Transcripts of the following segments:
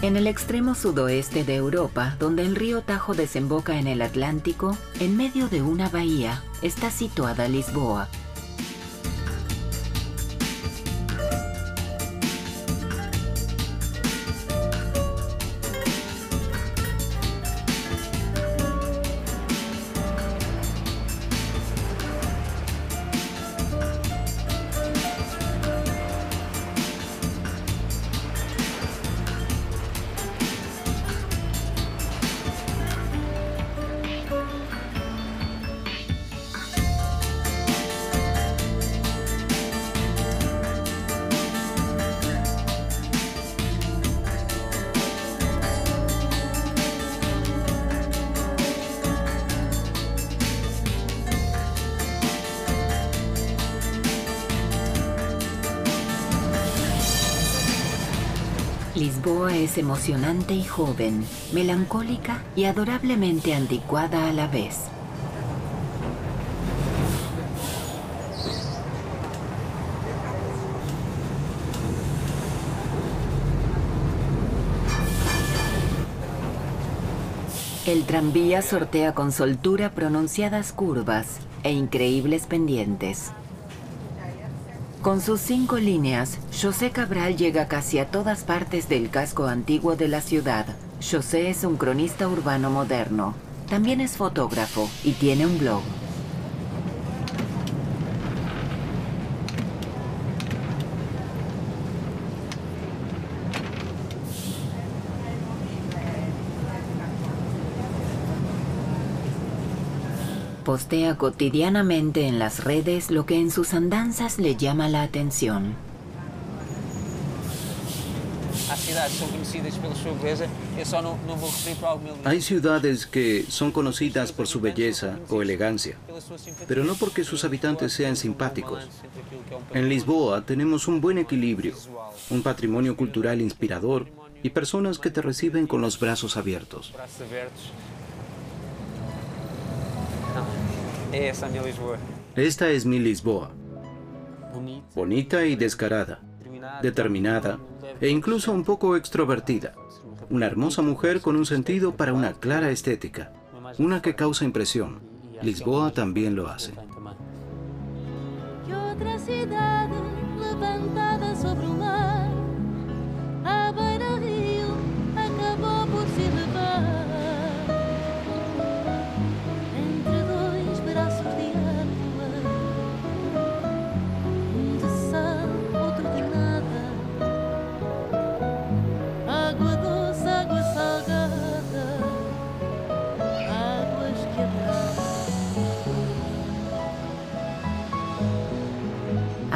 En el extremo sudoeste de Europa, donde el río Tajo desemboca en el Atlántico, en medio de una bahía, está situada Lisboa, Lisboa es emocionante y joven, melancólica y adorablemente anticuada a la vez. El tranvía sortea con soltura pronunciadas curvas e increíbles pendientes. Con sus cinco líneas, José Cabral llega casi a todas partes del casco antiguo de la ciudad. José es un cronista urbano moderno. También es fotógrafo y tiene un blog. Postea cotidianamente en las redes lo que en sus andanzas le llama la atención. Hay ciudades que son conocidas por su belleza o elegancia, pero no porque sus habitantes sean simpáticos. En Lisboa tenemos un buen equilibrio, un patrimonio cultural inspirador y personas que te reciben con los brazos abiertos. Esta es mi Lisboa. Bonita y descarada, determinada e incluso un poco extrovertida. Una hermosa mujer con un sentido para una clara estética, una que causa impresión. Lisboa también lo hace.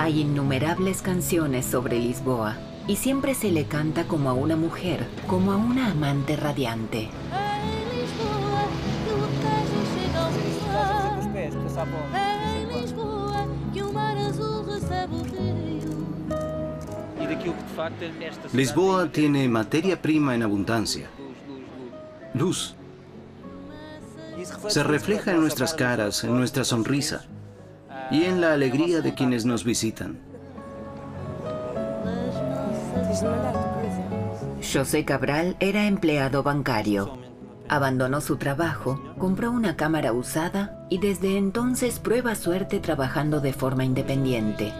Hay innumerables canciones sobre Lisboa y siempre se le canta como a una mujer, como a una amante radiante. Lisboa tiene materia prima en abundancia. Luz. Se refleja en nuestras caras, en nuestra sonrisa y en la alegría de quienes nos visitan. José Cabral era empleado bancario. Abandonó su trabajo, compró una cámara usada y desde entonces prueba suerte trabajando de forma independiente.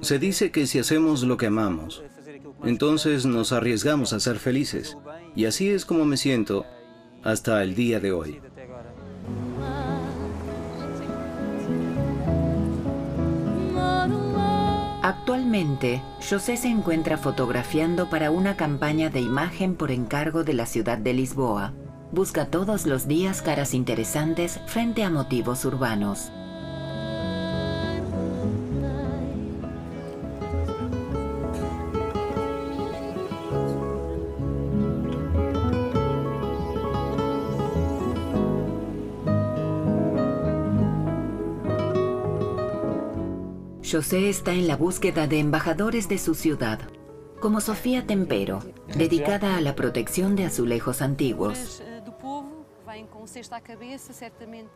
Se dice que si hacemos lo que amamos, entonces nos arriesgamos a ser felices. Y así es como me siento hasta el día de hoy. Actualmente, José se encuentra fotografiando para una campaña de imagen por encargo de la ciudad de Lisboa. Busca todos los días caras interesantes frente a motivos urbanos. José está en la búsqueda de embajadores de su ciudad, como Sofía Tempero, dedicada a la protección de azulejos antiguos.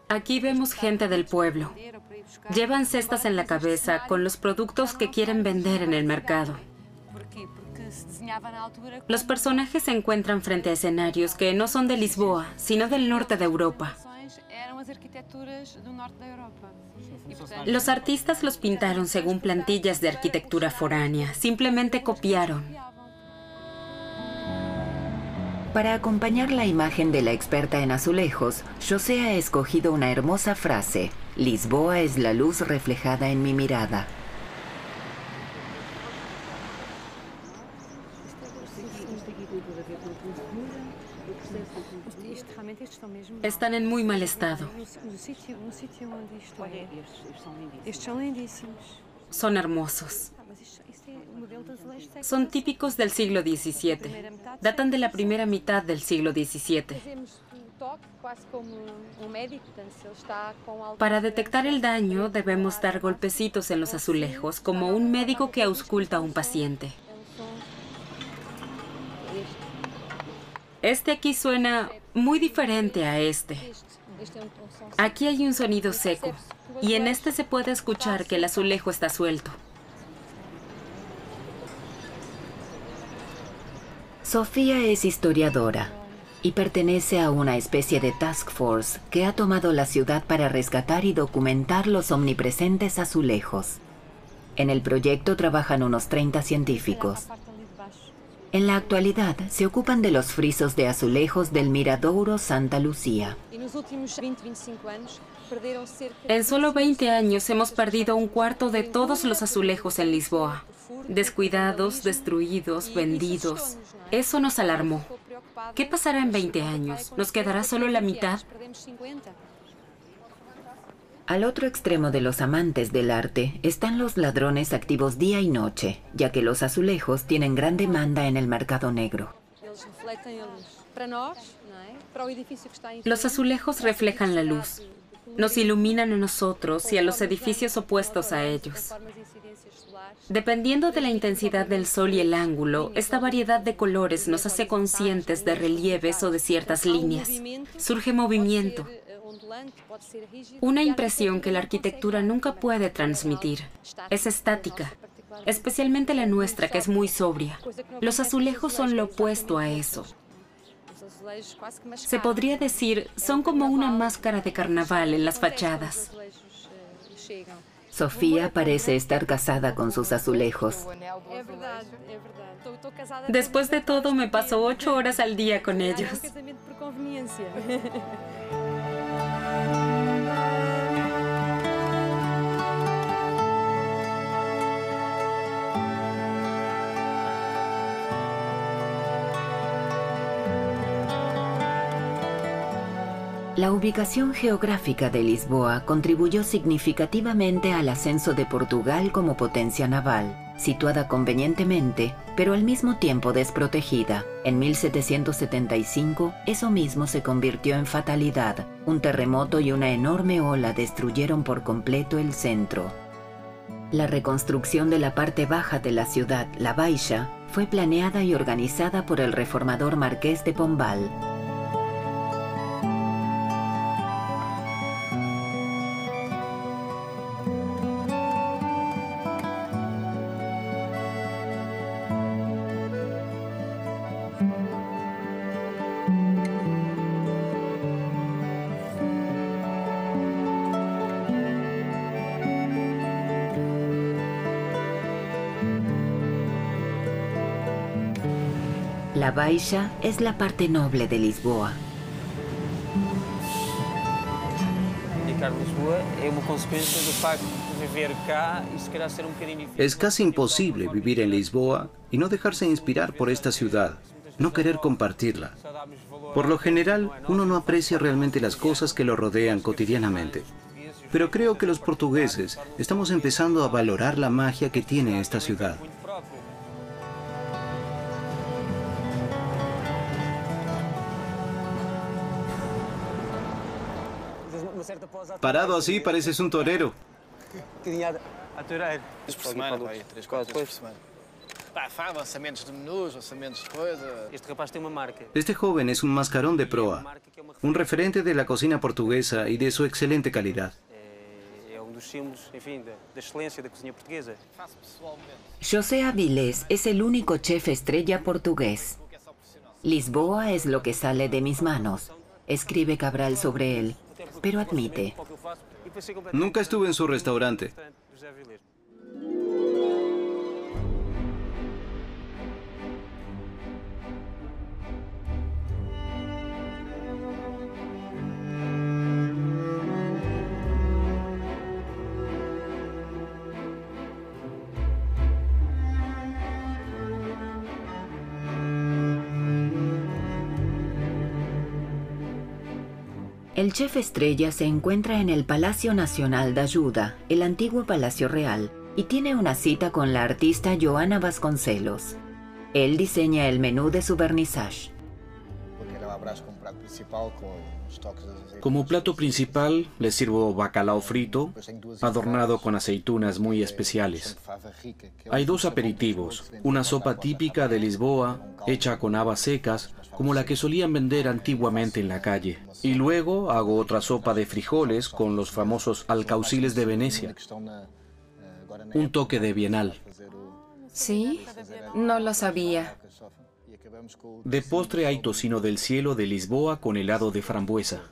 Aquí vemos gente del pueblo. Llevan cestas en la cabeza con los productos que quieren vender en el mercado. Los personajes se encuentran frente a escenarios que no son de Lisboa, sino del norte de Europa. Los artistas los pintaron según plantillas de arquitectura foránea, simplemente copiaron. Para acompañar la imagen de la experta en azulejos, José ha escogido una hermosa frase. Lisboa es la luz reflejada en mi mirada. Están en muy mal estado. Son hermosos. Son típicos del siglo XVII. Datan de la primera mitad del siglo XVII. Para detectar el daño debemos dar golpecitos en los azulejos, como un médico que ausculta a un paciente. Este aquí suena muy diferente a este. Aquí hay un sonido seco y en este se puede escuchar que el azulejo está suelto. Sofía es historiadora y pertenece a una especie de task force que ha tomado la ciudad para rescatar y documentar los omnipresentes azulejos. En el proyecto trabajan unos 30 científicos. En la actualidad se ocupan de los frisos de azulejos del Miradouro Santa Lucía. En solo 20 años hemos perdido un cuarto de todos los azulejos en Lisboa. Descuidados, destruidos, vendidos. Eso nos alarmó. ¿Qué pasará en 20 años? ¿Nos quedará solo la mitad? Al otro extremo de los amantes del arte están los ladrones activos día y noche, ya que los azulejos tienen gran demanda en el mercado negro. Los azulejos reflejan la luz. Nos iluminan a nosotros y a los edificios opuestos a ellos. Dependiendo de la intensidad del sol y el ángulo, esta variedad de colores nos hace conscientes de relieves o de ciertas líneas. Surge movimiento. Una impresión que la arquitectura nunca puede transmitir. Es estática, especialmente la nuestra, que es muy sobria. Los azulejos son lo opuesto a eso. Se podría decir, son como una máscara de carnaval en las fachadas. Sofía parece estar casada con sus azulejos. Después de todo, me paso ocho horas al día con ellos. La ubicación geográfica de Lisboa contribuyó significativamente al ascenso de Portugal como potencia naval, situada convenientemente, pero al mismo tiempo desprotegida. En 1775, eso mismo se convirtió en fatalidad. Un terremoto y una enorme ola destruyeron por completo el centro. La reconstrucción de la parte baja de la ciudad, la Baixa, fue planeada y organizada por el reformador marqués de Pombal. La Baixa es la parte noble de Lisboa. Es casi imposible vivir en Lisboa y no dejarse inspirar por esta ciudad, no querer compartirla. Por lo general, uno no aprecia realmente las cosas que lo rodean cotidianamente. Pero creo que los portugueses estamos empezando a valorar la magia que tiene esta ciudad. Parado así pareces un torero. Este joven es un mascarón de proa, un referente de la cocina portuguesa y de su excelente calidad. José Avilés es el único chef estrella portugués. Lisboa es lo que sale de mis manos, escribe Cabral sobre él, pero admite. Nunca estuve en su restaurante. El chef estrella se encuentra en el Palacio Nacional de Ayuda, el antiguo Palacio Real, y tiene una cita con la artista Joana Vasconcelos. Él diseña el menú de su vernissage. Como plato principal le sirvo bacalao frito, adornado con aceitunas muy especiales. Hay dos aperitivos, una sopa típica de Lisboa, hecha con habas secas, como la que solían vender antiguamente en la calle. Y luego hago otra sopa de frijoles con los famosos alcauciles de Venecia. Un toque de bienal. ¿Sí? No lo sabía. De postre hay tocino del cielo de Lisboa con helado de frambuesa.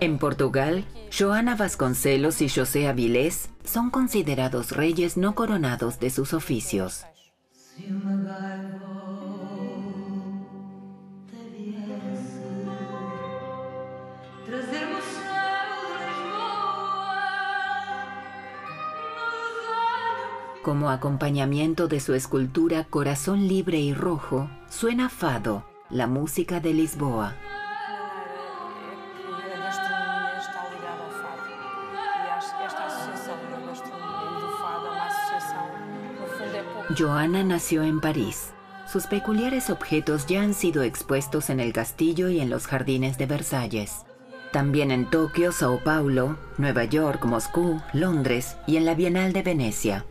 En Portugal, Joana Vasconcelos y José Avilés son considerados reyes no coronados de sus oficios. Como acompañamiento de su escultura Corazón Libre y Rojo, suena Fado, la música de Lisboa. Joana nació en París. Sus peculiares objetos ya han sido expuestos en el castillo y en los jardines de Versalles. También en Tokio, Sao Paulo, Nueva York, Moscú, Londres y en la Bienal de Venecia.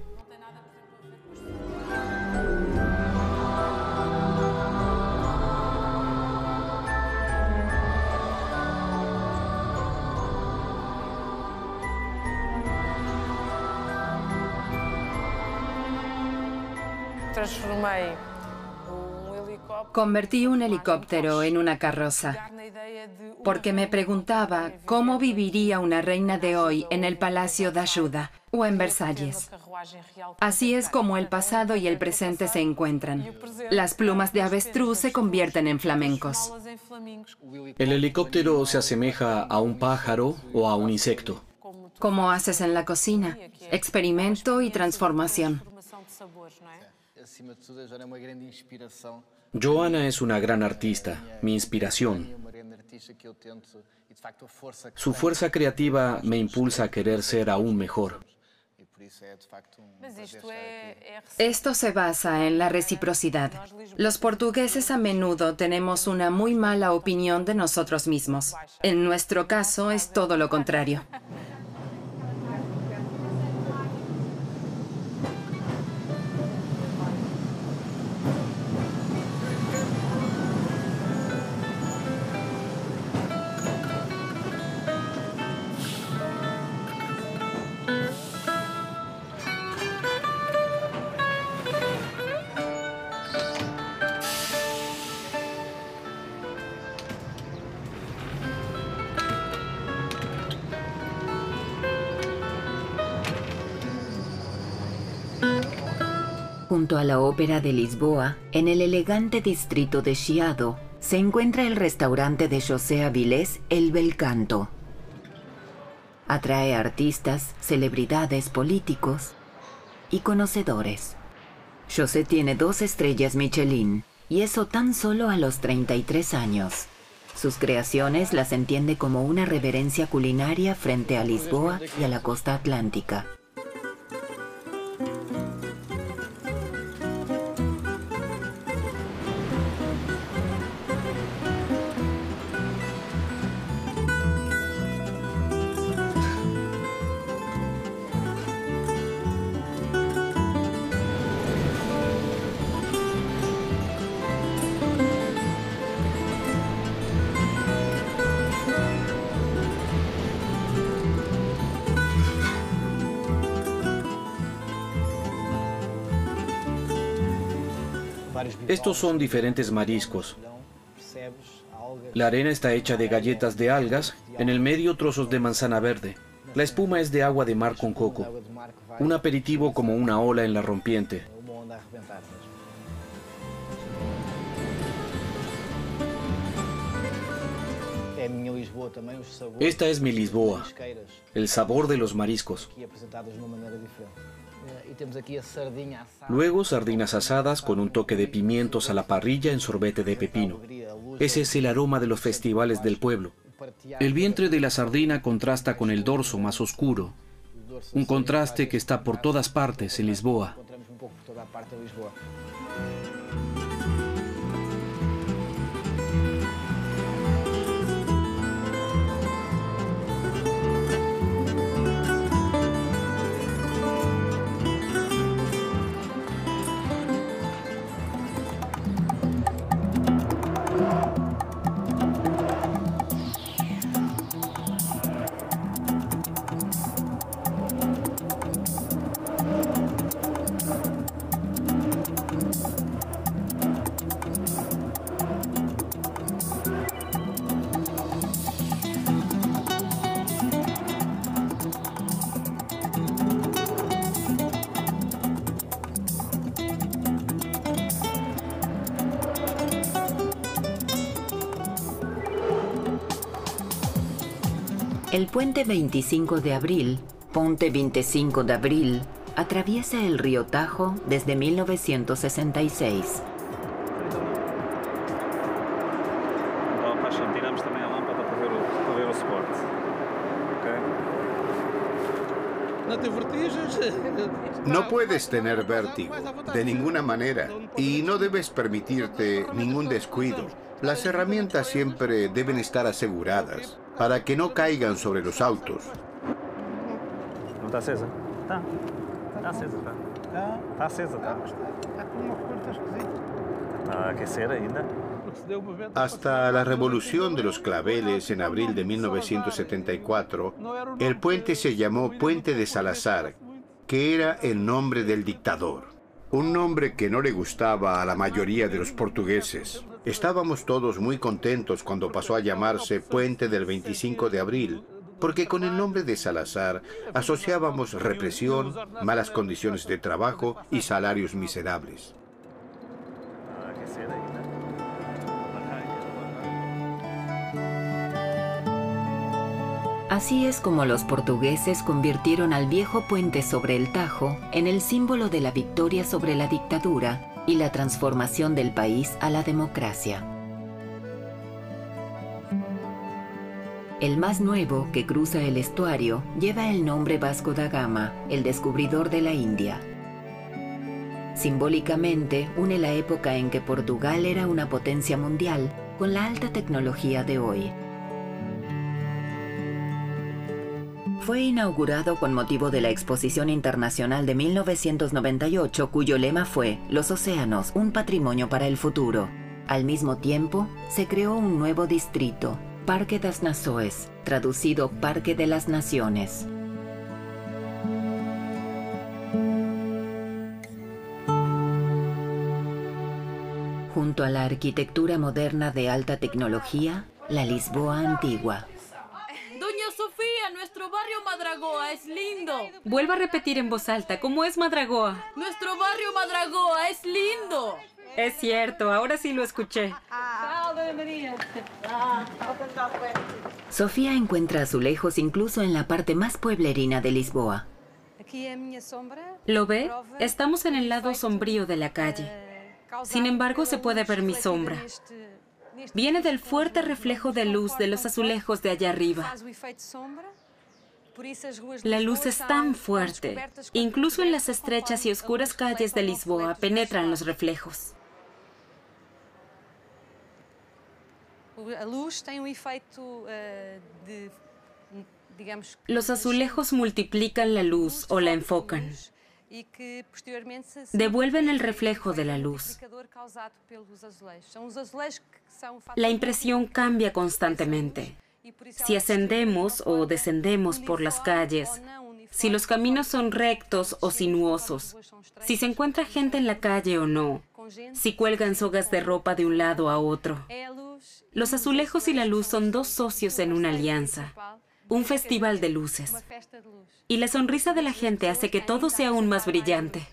Convertí un helicóptero en una carroza porque me preguntaba cómo viviría una reina de hoy en el Palacio de Ayuda o en Versalles. Así es como el pasado y el presente se encuentran. Las plumas de avestruz se convierten en flamencos. El helicóptero se asemeja a un pájaro o a un insecto. Como haces en la cocina, experimento y transformación. Joana es una gran artista, mi inspiración. Su fuerza creativa me impulsa a querer ser aún mejor. Esto se basa en la reciprocidad. Los portugueses a menudo tenemos una muy mala opinión de nosotros mismos. En nuestro caso es todo lo contrario. A la Ópera de Lisboa, en el elegante distrito de Chiado, se encuentra el restaurante de José Avilés El Belcanto. Atrae artistas, celebridades, políticos y conocedores. José tiene dos estrellas Michelin, y eso tan solo a los 33 años. Sus creaciones las entiende como una reverencia culinaria frente a Lisboa y a la costa atlántica. Estos son diferentes mariscos. La arena está hecha de galletas de algas, en el medio trozos de manzana verde. La espuma es de agua de mar con coco. Un aperitivo como una ola en la rompiente. Esta es mi Lisboa, el sabor de los mariscos. Luego sardinas asadas con un toque de pimientos a la parrilla en sorbete de pepino. Ese es el aroma de los festivales del pueblo. El vientre de la sardina contrasta con el dorso más oscuro, un contraste que está por todas partes en Lisboa. Puente 25 de abril, Ponte 25 de abril, atraviesa el río Tajo desde 1966. No puedes tener vértigo, de ninguna manera, y no debes permitirte ningún descuido. Las herramientas siempre deben estar aseguradas para que no caigan sobre los autos. Hasta la revolución de los claveles en abril de 1974, el puente se llamó Puente de Salazar, que era el nombre del dictador. Un nombre que no le gustaba a la mayoría de los portugueses. Estábamos todos muy contentos cuando pasó a llamarse Puente del 25 de abril, porque con el nombre de Salazar asociábamos represión, malas condiciones de trabajo y salarios miserables. Así es como los portugueses convirtieron al viejo puente sobre el Tajo en el símbolo de la victoria sobre la dictadura y la transformación del país a la democracia. El más nuevo, que cruza el estuario, lleva el nombre Vasco da Gama, el descubridor de la India. Simbólicamente, une la época en que Portugal era una potencia mundial con la alta tecnología de hoy. Fue inaugurado con motivo de la Exposición Internacional de 1998, cuyo lema fue Los océanos, un patrimonio para el futuro. Al mismo tiempo, se creó un nuevo distrito, Parque das Nações, traducido Parque de las Naciones. Junto a la arquitectura moderna de alta tecnología, la Lisboa antigua. Madragoa es lindo. Vuelva a repetir en voz alta, ¿cómo es Madragoa? Nuestro barrio Madragoa es lindo. Es cierto, ahora sí lo escuché. Sofía encuentra azulejos incluso en la parte más pueblerina de Lisboa. ¿Lo ve? Estamos en el lado sombrío de la calle. Sin embargo, se puede ver mi sombra. Viene del fuerte reflejo de luz de los azulejos de allá arriba. La luz es tan fuerte, incluso en las estrechas y oscuras calles de Lisboa penetran los reflejos. Los azulejos multiplican la luz o la enfocan. Devuelven el reflejo de la luz. La impresión cambia constantemente. Si ascendemos o descendemos por las calles, si los caminos son rectos o sinuosos, si se encuentra gente en la calle o no, si cuelgan sogas de ropa de un lado a otro. Los azulejos y la luz son dos socios en una alianza, un festival de luces. Y la sonrisa de la gente hace que todo sea aún más brillante.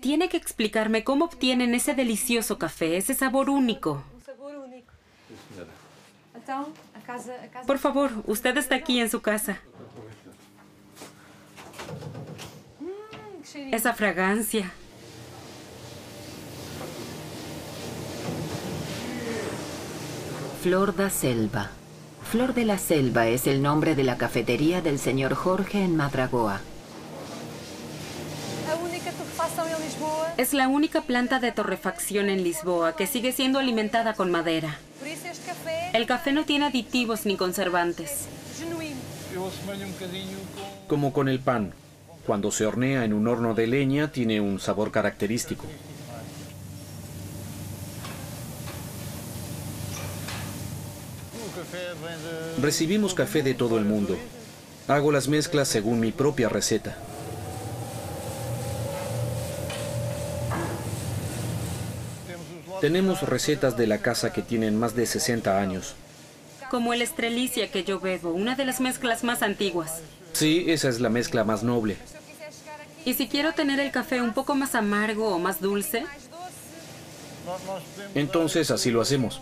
Tiene que explicarme cómo obtienen ese delicioso café, ese sabor único. Por favor, usted está aquí en su casa. Esa fragancia. Flor da Selva. Flor de la Selva es el nombre de la cafetería del señor Jorge en Madragoa. Es la única planta de torrefacción en Lisboa que sigue siendo alimentada con madera. El café no tiene aditivos ni conservantes. Como con el pan. Cuando se hornea en un horno de leña tiene un sabor característico. Recibimos café de todo el mundo. Hago las mezclas según mi propia receta. Tenemos recetas de la casa que tienen más de 60 años. Como el estrelicia que yo bebo, una de las mezclas más antiguas. Sí, esa es la mezcla más noble. ¿Y si quiero tener el café un poco más amargo o más dulce? Entonces así lo hacemos.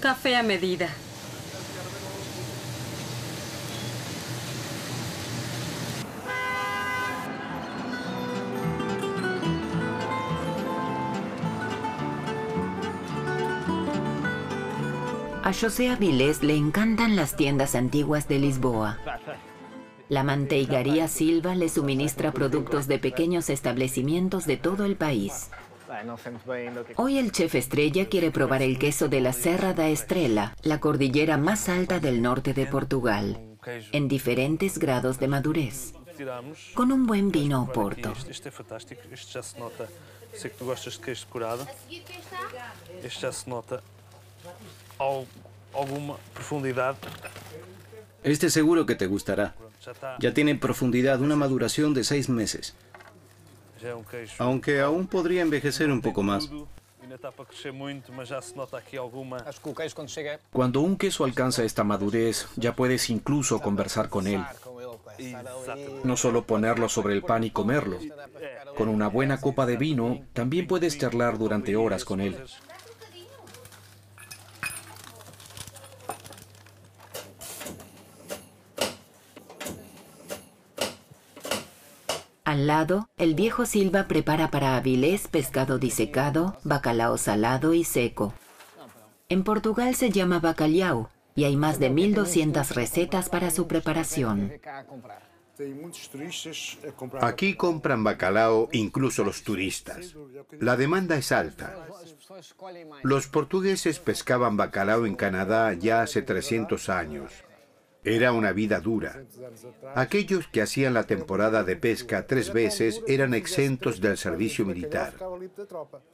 Café a medida. A José Avilés le encantan las tiendas antiguas de Lisboa. La manteigaría Silva le suministra productos de pequeños establecimientos de todo el país. Hoy el chef estrella quiere probar el queso de la Serra da Estrela, la cordillera más alta del norte de Portugal, en diferentes grados de madurez, con un buen vino Oporto. Este é fantástico, este já se nota. Sei que tu gostas de queijo curado. Este já se nota al- alguma profundidade. Este seguro que te gustará. Ya tiene profundidad, una maduración de seis meses, aunque aún podría envejecer un poco más. Cuando un queso alcanza esta madurez, ya puedes incluso conversar con él. ali. No solo ponerlo sobre el pan y comerlo. Con una buena copa de vino, también puedes charlar durante horas con él. Al lado, el viejo Silva prepara para Avilés pescado disecado, bacalao salado y seco. En Portugal se llama bacalhau y hay más de 1200 recetas para su preparación. Aquí compran bacalao incluso los turistas. La demanda es alta. Los portugueses pescaban bacalao en Canadá ya hace 300 años. Era una vida dura. Aquellos que hacían la temporada de pesca tres veces eran exentos del servicio militar.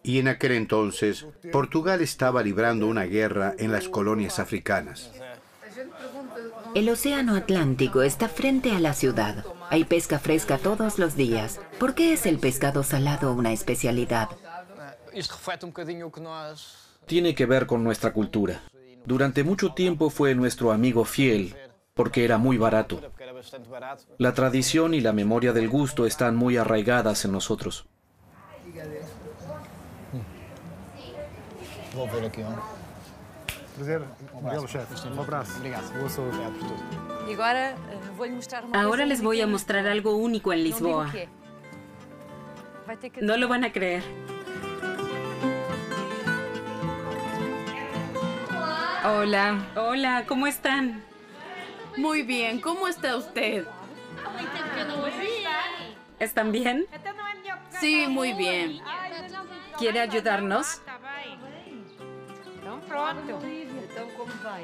Y en aquel entonces, Portugal estaba librando una guerra en las colonias africanas. El Océano Atlántico está frente a la ciudad. Hay pesca fresca todos los días. ¿Por qué es el pescado salado una especialidad? Um. Tiene que ver con nuestra cultura. Durante mucho tiempo fue nuestro amigo fiel, porque era muy barato. La tradición y la memoria del gusto están muy arraigadas en nosotros. Eh, Ahora coisa les voy a mostrar algo único en Lisboa. No lo van a creer. Hola. Hola, ¿cómo están? Muy bien, ¿cómo está usted? ¿Están bien? Sí, muy bien. ¿Quiere ayudarnos?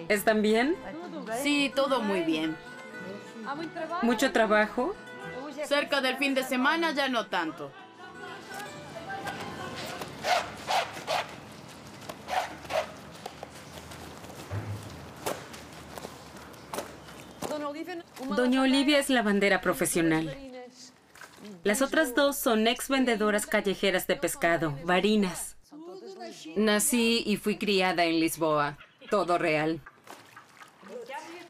¿Están bien? Sí, todo muy bien. ¿Mucho trabajo? Cerca del fin de semana ya no tanto. Doña Olivia es lavandera profesional. Las otras dos son ex vendedoras callejeras de pescado, varinas. Nací y fui criada en Lisboa. Todo real.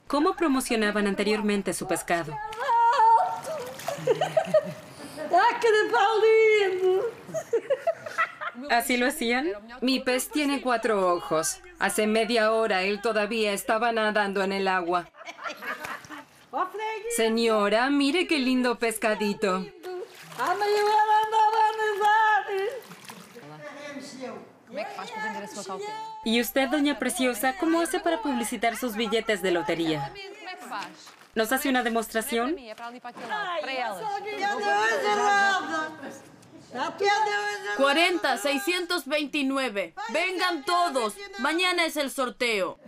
¿Cómo promocionaban anteriormente su pescado? ¿Así lo hacían? Mi pez tiene cuatro ojos. Hace media hora él todavía estaba nadando en el agua. Señora, mire qué lindo pescadito. ¿Y usted, doña Preciosa, cómo hace para publicitar sus billetes de lotería? ¿Nos hace una demostración? 40, 629. Vengan todos. Mañana es el sorteo.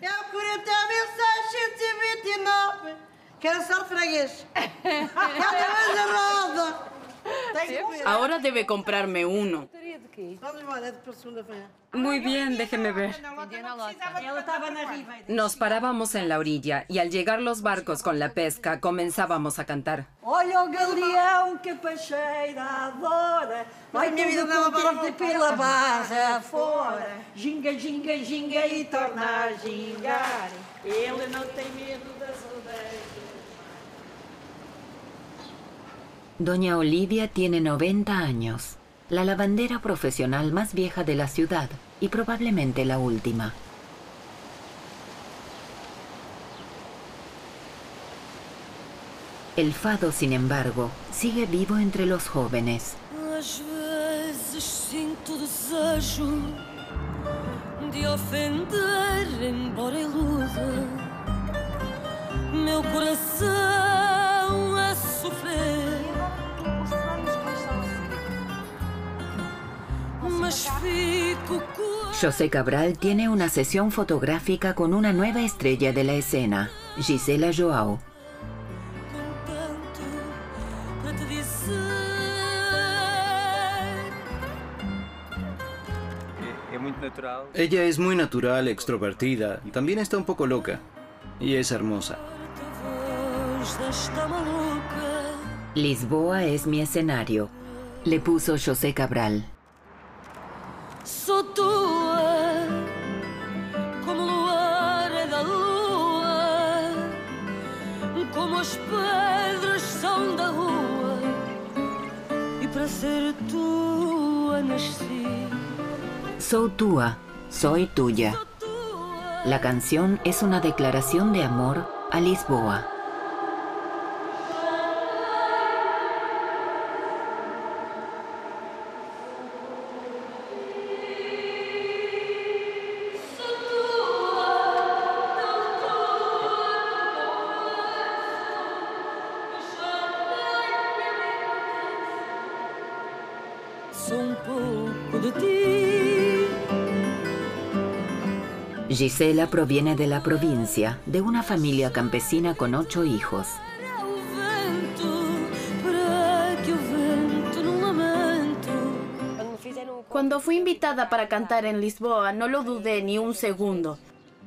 Quero a roda. Ahora debe comprarme uno. Muy bien, déjeme ver. Nos parábamos en la orilla y al llegar los barcos con la pesca comenzábamos a cantar. Doña Olivia tiene 90 años, la lavandera profesional más vieja de la ciudad y probablemente la última. El fado, sin embargo, sigue vivo entre los jóvenes. De ofender, embora José Cabral tiene una sesión fotográfica con una nueva estrella de la escena, Gisela Joao. Ella es muy natural, extrovertida, también está un poco loca. Y es hermosa. Lisboa es mi escenario, le puso José Cabral. Sou tua, como o luar é da lua, como as pedras são da rua, e para ser tua nasci. Soy tua, soy tuya. La canción es una declaración de amor a Lisboa. Gisela proviene de la provincia, de una familia campesina con ocho hijos. Cuando fui invitada para cantar en Lisboa, no lo dudé ni un segundo.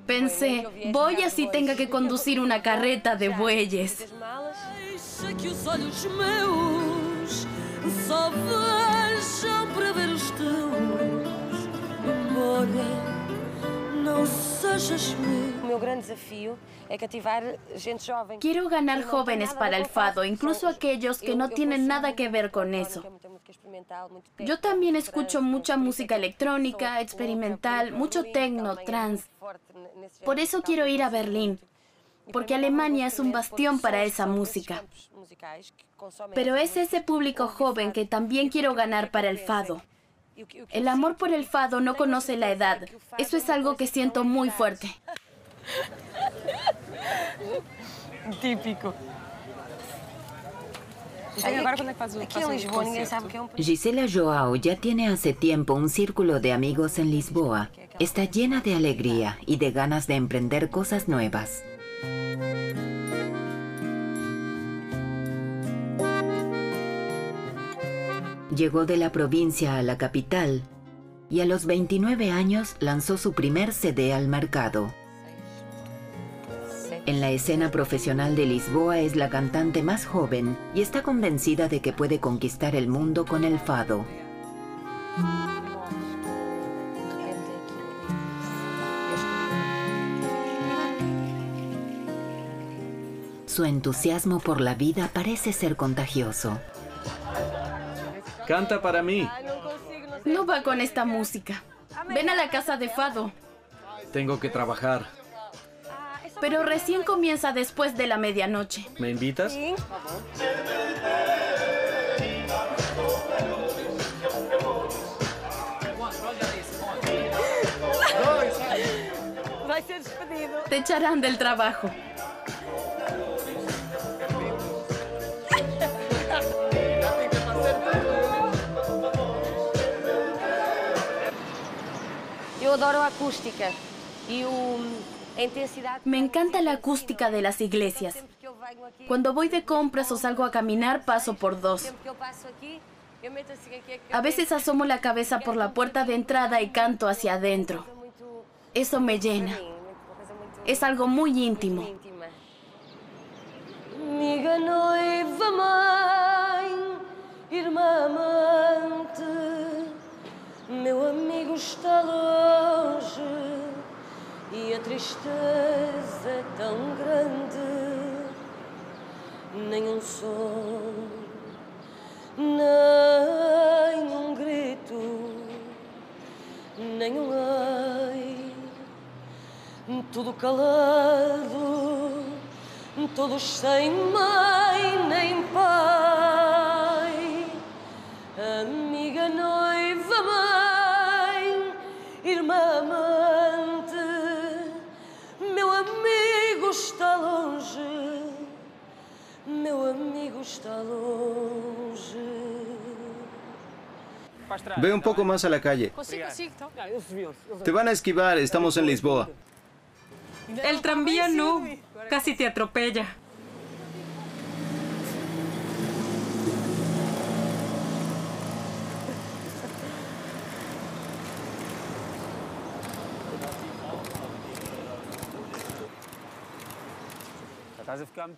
Pensé, voy así tenga que conducir una carreta de bueyes. Quiero ganar jóvenes para el fado, incluso aquellos que no tienen nada que ver con eso. Yo también escucho mucha música electrónica, experimental, mucho techno, trance. Por eso quiero ir a Berlín, porque Alemania es un bastión para esa música. Pero es ese público joven que también quiero ganar para el fado. El amor por el fado no conoce la edad. Eso es algo que siento muy fuerte. Típico. Gisela Joao ya tiene hace tiempo un círculo de amigos en Lisboa. Está llena de alegría y de ganas de emprender cosas nuevas. Llegó de la provincia a la capital y a los 29 años lanzó su primer CD al mercado. En la escena profesional de Lisboa es la cantante más joven y está convencida de que puede conquistar el mundo con el fado. Su entusiasmo por la vida parece ser contagioso. Canta para mí. No va con esta música. Ven a la casa de Fado. Tengo que trabajar. Pero recién comienza después de la medianoche. ¿Me invitas? Te echarán del trabajo. Eu adoro a acústica e o, a intensidade. Me encanta la acústica de las iglesias. Cuando voy de compras o salgo a caminar, paso por dos. A veces asomo la cabeza por la puerta de entrada y canto hacia adentro. Eso me llena. Es algo muy íntimo. Amiga noiva, mãe, irmã amante, meu amigo está longe e a tristeza é tão grande. Nenhum som, nenhum grito, nenhum ai, tudo calado todos sem mãe nem Ve un poco más a la calle. Te van a esquivar, estamos en Lisboa. El tranvía no. Casi te atropella.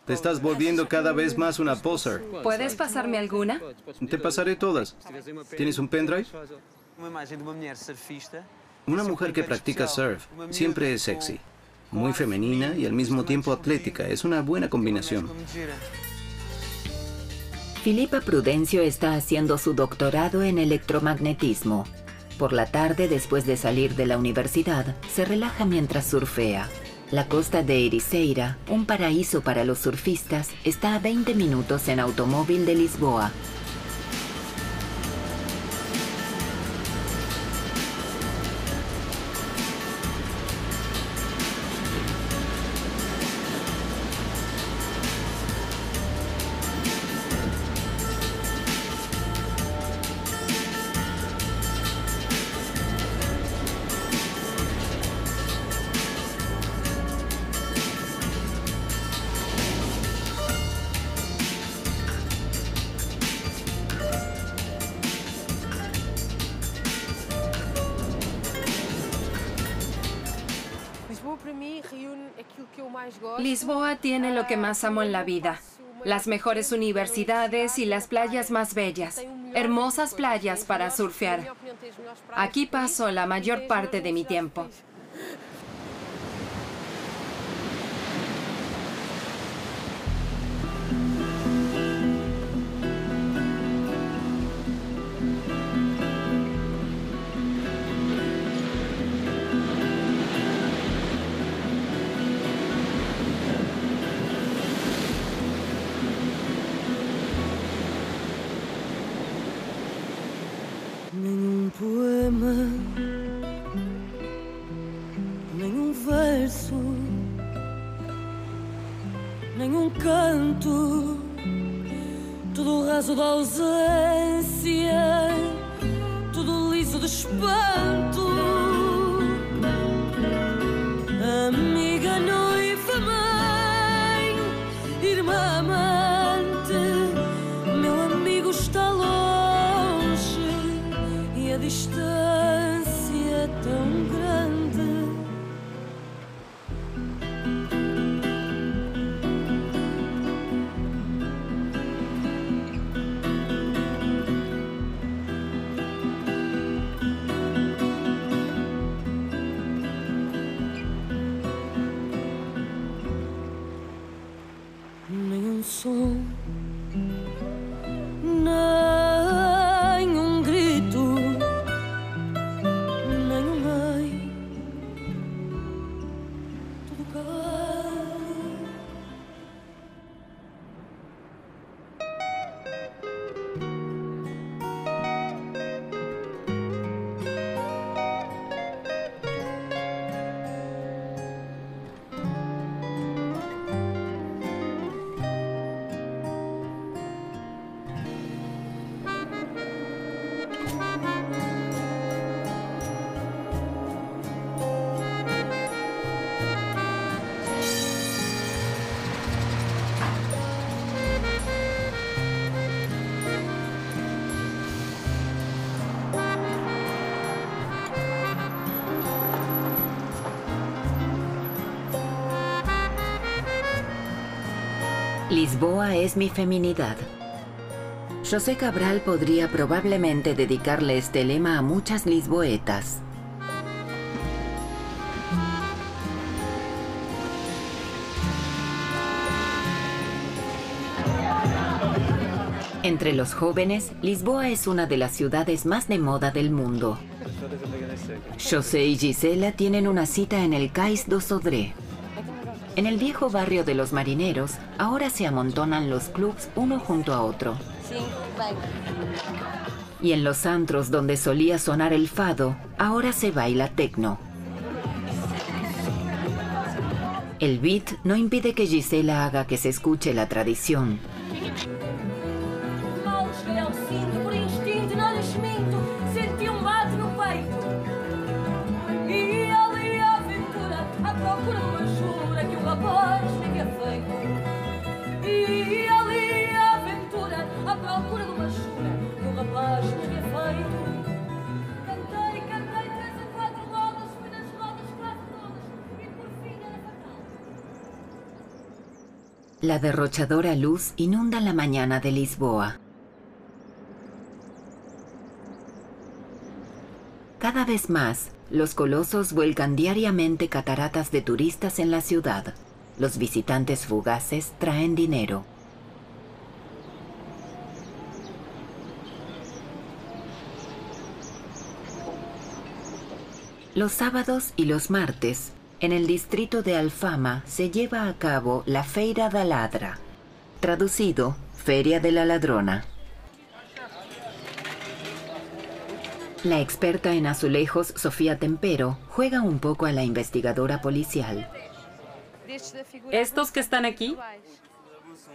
Te estás volviendo cada vez más una poser. ¿Puedes pasarme alguna? Te pasaré todas. ¿Tienes un pendrive? Una mujer que practica surf siempre es sexy. Muy femenina y al mismo tiempo atlética. Es una buena combinación. Filipa Prudencio está haciendo su doctorado en electromagnetismo. Por la tarde, después de salir de la universidad, se relaja mientras surfea. La costa de Ericeira, un paraíso para los surfistas, está a 20 minutos en automóvil de Lisboa. Tiene lo que más amo en la vida. Las mejores universidades y las playas más bellas. Hermosas playas para surfear. Aquí paso la mayor parte de mi tiempo. Lisboa es mi feminidad. José Cabral podría probablemente dedicarle este lema a muchas lisboetas. Entre los jóvenes, Lisboa es una de las ciudades más de moda del mundo. José y Gisela tienen una cita en el Cais do Sodré. En el viejo barrio de los marineros, ahora se amontonan los clubs uno junto a otro. Y en los antros donde solía sonar el fado, ahora se baila tecno. El beat no impide que Gisela haga que se escuche la tradición. La derrochadora luz inunda la mañana de Lisboa. Cada vez más, los colosos vuelcan diariamente cataratas de turistas en la ciudad. Los visitantes fugaces traen dinero. Los sábados y los martes, en el distrito de Alfama se lleva a cabo la Feira da Ladra, traducido Feria de la Ladrona. La experta en azulejos, Sofía Tempero, juega un poco a la investigadora policial. ¿Estos que están aquí?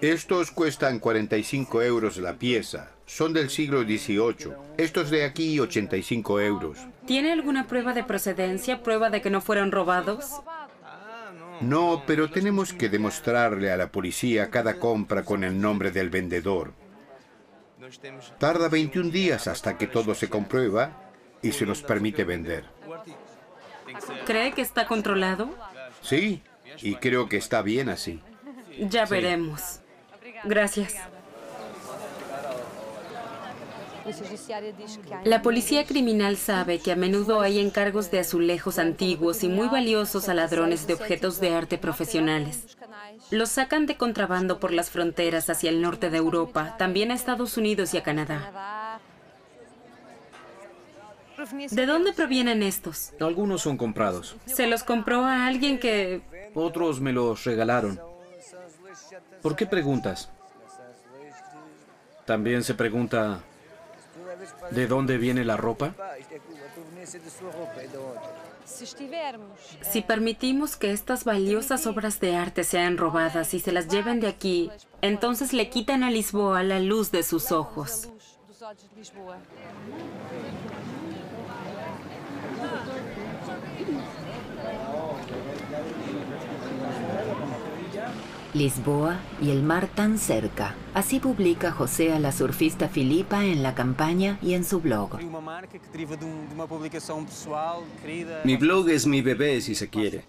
Estos cuestan 45 euros la pieza. Son del siglo XVIII. Estos de aquí, 85 euros. ¿Tiene alguna prueba de procedencia, prueba de que no fueron robados? No, pero tenemos que demostrarle a la policía cada compra con el nombre del vendedor. Tarda 21 días hasta que todo se comprueba y se nos permite vender. ¿Cree que está controlado? Sí, y creo que está bien así. Ya veremos. Gracias. La policía criminal sabe que a menudo hay encargos de azulejos antiguos y muy valiosos a ladrones de objetos de arte profesionales. Los sacan de contrabando por las fronteras hacia el norte de Europa, también a Estados Unidos y a Canadá. ¿De dónde provienen estos? Algunos son comprados. ¿Se los compró a alguien que... Otros me los regalaron. ¿Por qué preguntas? También se pregunta, ¿de dónde viene la ropa? Si permitimos que estas valiosas obras de arte sean robadas y se las lleven de aquí, entonces le quitan a Lisboa la luz de sus ojos. Lisboa y el mar tan cerca. Así publica José a la surfista Filipa en la campaña y en su blog. Mi blog es mi bebé, si se quiere.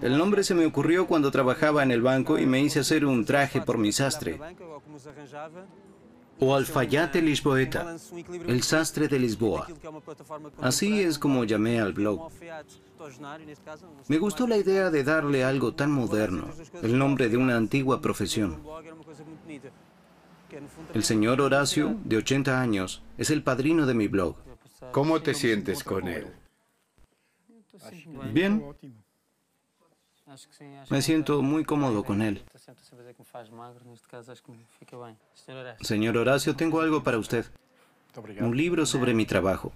El nombre se me ocurrió cuando trabajaba en el banco y me hice hacer un traje por mi sastre. O Alfayate Lisboeta, el sastre de Lisboa. Así es como llamé al blog. Me gustó la idea de darle algo tan moderno, el nombre de una antigua profesión. El señor Horacio, de 80 años, es el padrino de mi blog. ¿Cómo te sientes con él? Bien, me siento muy cómodo con él. Señor Horacio, tengo algo para usted. Un libro sobre mi trabajo.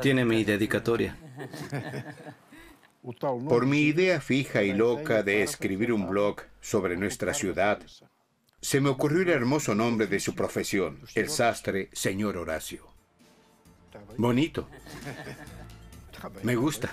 Tiene mi dedicatoria. Por mi idea fija y loca de escribir un blog sobre nuestra ciudad, se me ocurrió el hermoso nombre de su profesión, el sastre señor Horacio. Bonito. Me gusta.